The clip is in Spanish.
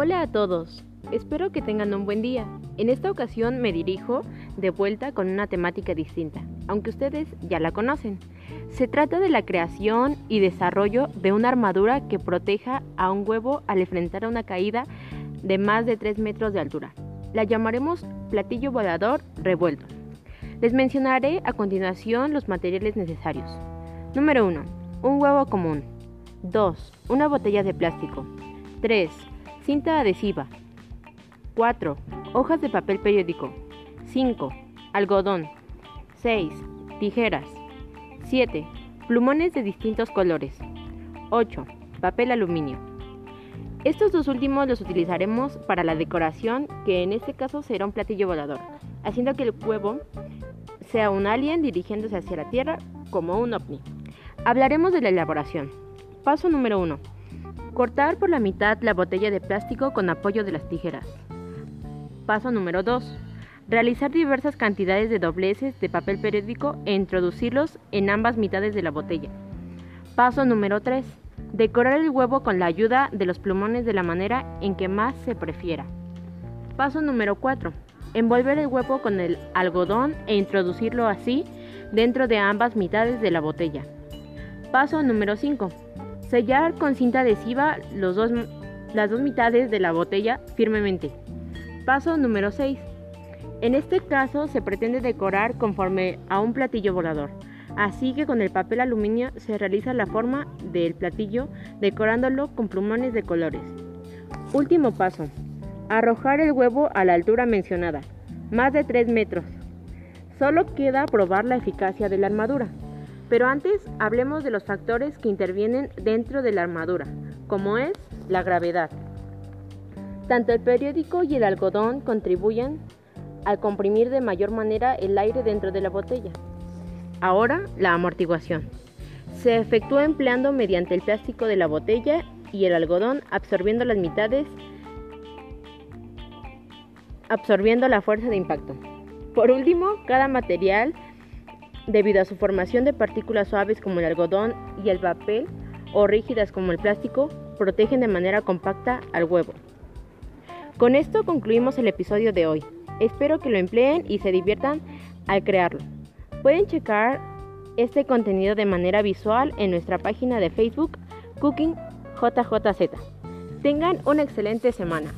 Hola a todos, espero que tengan un buen día. En esta ocasión me dirijo de vuelta con una temática distinta, aunque ustedes ya la conocen. Se trata de la creación y desarrollo de una armadura que proteja a un huevo al enfrentar una caída de más de 3 metros de altura. La llamaremos platillo volador revuelto. Les mencionaré a continuación los materiales necesarios. Número 1. Un huevo común. 2. Una botella de plástico. 3. Cinta adhesiva. 4. Hojas de papel periódico. 5. Algodón. 6. Tijeras. 7. Plumones de distintos colores. 8. Papel aluminio. Estos dos últimos los utilizaremos para la decoración, que en este caso será un platillo volador, haciendo que el huevo sea un alien dirigiéndose hacia la Tierra como un ovni. Hablaremos de la elaboración. Paso número 1. Cortar por la mitad la botella de plástico con apoyo de las tijeras. Paso número 2. Realizar diversas cantidades de dobleces de papel periódico e introducirlos en ambas mitades de la botella. Paso número 3. Decorar el huevo con la ayuda de los plumones de la manera en que más se prefiera. Paso número 4. Envolver el huevo con el algodón e introducirlo así dentro de ambas mitades de la botella. Paso número 5. Sellar con cinta adhesiva los dos, las dos mitades de la botella firmemente. Paso número 6. En este caso se pretende decorar conforme a un platillo volador. Así que con el papel aluminio se realiza la forma del platillo decorándolo con plumones de colores. Último paso. Arrojar el huevo a la altura mencionada, más de 3 metros. Solo queda probar la eficacia de la armadura. Pero antes hablemos de los factores que intervienen dentro de la armadura, como es la gravedad. Tanto el periódico y el algodón contribuyen al comprimir de mayor manera el aire dentro de la botella. Ahora, la amortiguación. Se efectúa empleando mediante el plástico de la botella y el algodón absorbiendo las mitades, absorbiendo la fuerza de impacto. Por último, cada material debido a su formación de partículas suaves como el algodón y el papel o rígidas como el plástico, protegen de manera compacta al huevo. Con esto concluimos el episodio de hoy. Espero que lo empleen y se diviertan al crearlo. Pueden checar este contenido de manera visual en nuestra página de Facebook Cooking JJZ. Tengan una excelente semana.